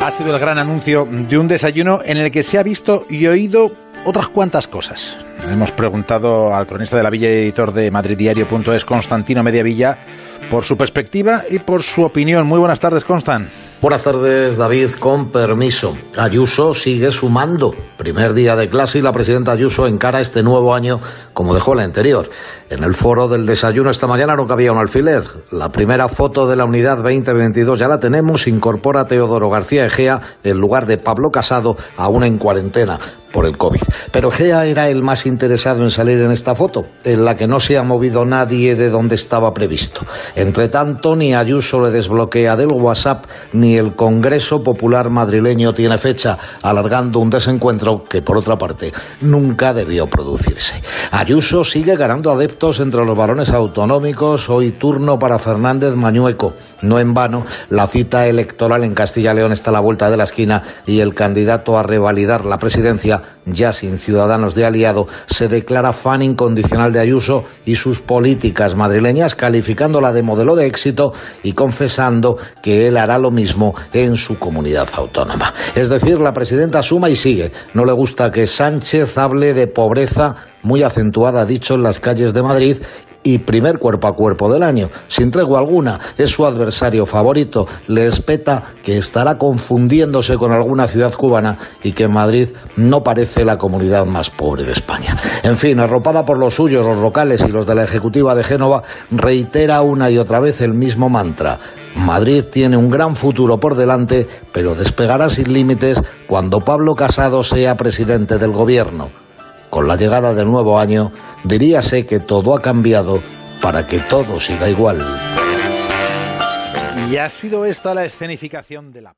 Ha sido el gran anuncio de un desayuno en el que se ha visto y oído otras cuantas cosas. Hemos preguntado al cronista de la Villa y editor de madriddiario.es, Constantino Mediavilla, por su perspectiva y por su opinión. Muy buenas tardes, Constant. Buenas tardes, David. Con permiso. Ayuso sigue sumando. Primer día de clase y la presidenta Ayuso encara este nuevo año como dejó el anterior. En el foro del desayuno esta mañana no cabía un alfiler. La primera foto de la unidad 2022 ya la tenemos. Incorpora a Teodoro García Egea en lugar de Pablo Casado, aún en cuarentena por el COVID. Pero Gea era el más interesado en salir en esta foto, en la que no se ha movido nadie de donde estaba previsto. Entre tanto, ni Ayuso le desbloquea del WhatsApp, ni el Congreso Popular madrileño tiene fecha, alargando un desencuentro que, por otra parte, nunca debió producirse. Ayuso sigue ganando adeptos entre los varones autonómicos, hoy turno para Fernández Mañueco. No en vano, la cita electoral en Castilla y León está a la vuelta de la esquina y el candidato a revalidar la presidencia ya sin Ciudadanos de aliado, se declara fan incondicional de Ayuso y sus políticas madrileñas, calificándola de modelo de éxito y confesando que él hará lo mismo en su comunidad autónoma. Es decir, la presidenta suma y sigue. No le gusta que Sánchez hable de pobreza muy acentuada, dicho, en las calles de Madrid y primer cuerpo a cuerpo del año, sin tregua alguna. Es su adversario favorito. Le espeta que estará confundiéndose con alguna ciudad cubana y que Madrid no parece la comunidad más pobre de España. En fin, arropada por los suyos, los locales y los de la Ejecutiva de Génova, reitera una y otra vez el mismo mantra. Madrid tiene un gran futuro por delante, pero despegará sin límites cuando Pablo Casado sea presidente del gobierno. Con la llegada del nuevo año, diríase que todo ha cambiado para que todo siga igual. Y ha sido esta la escenificación de la...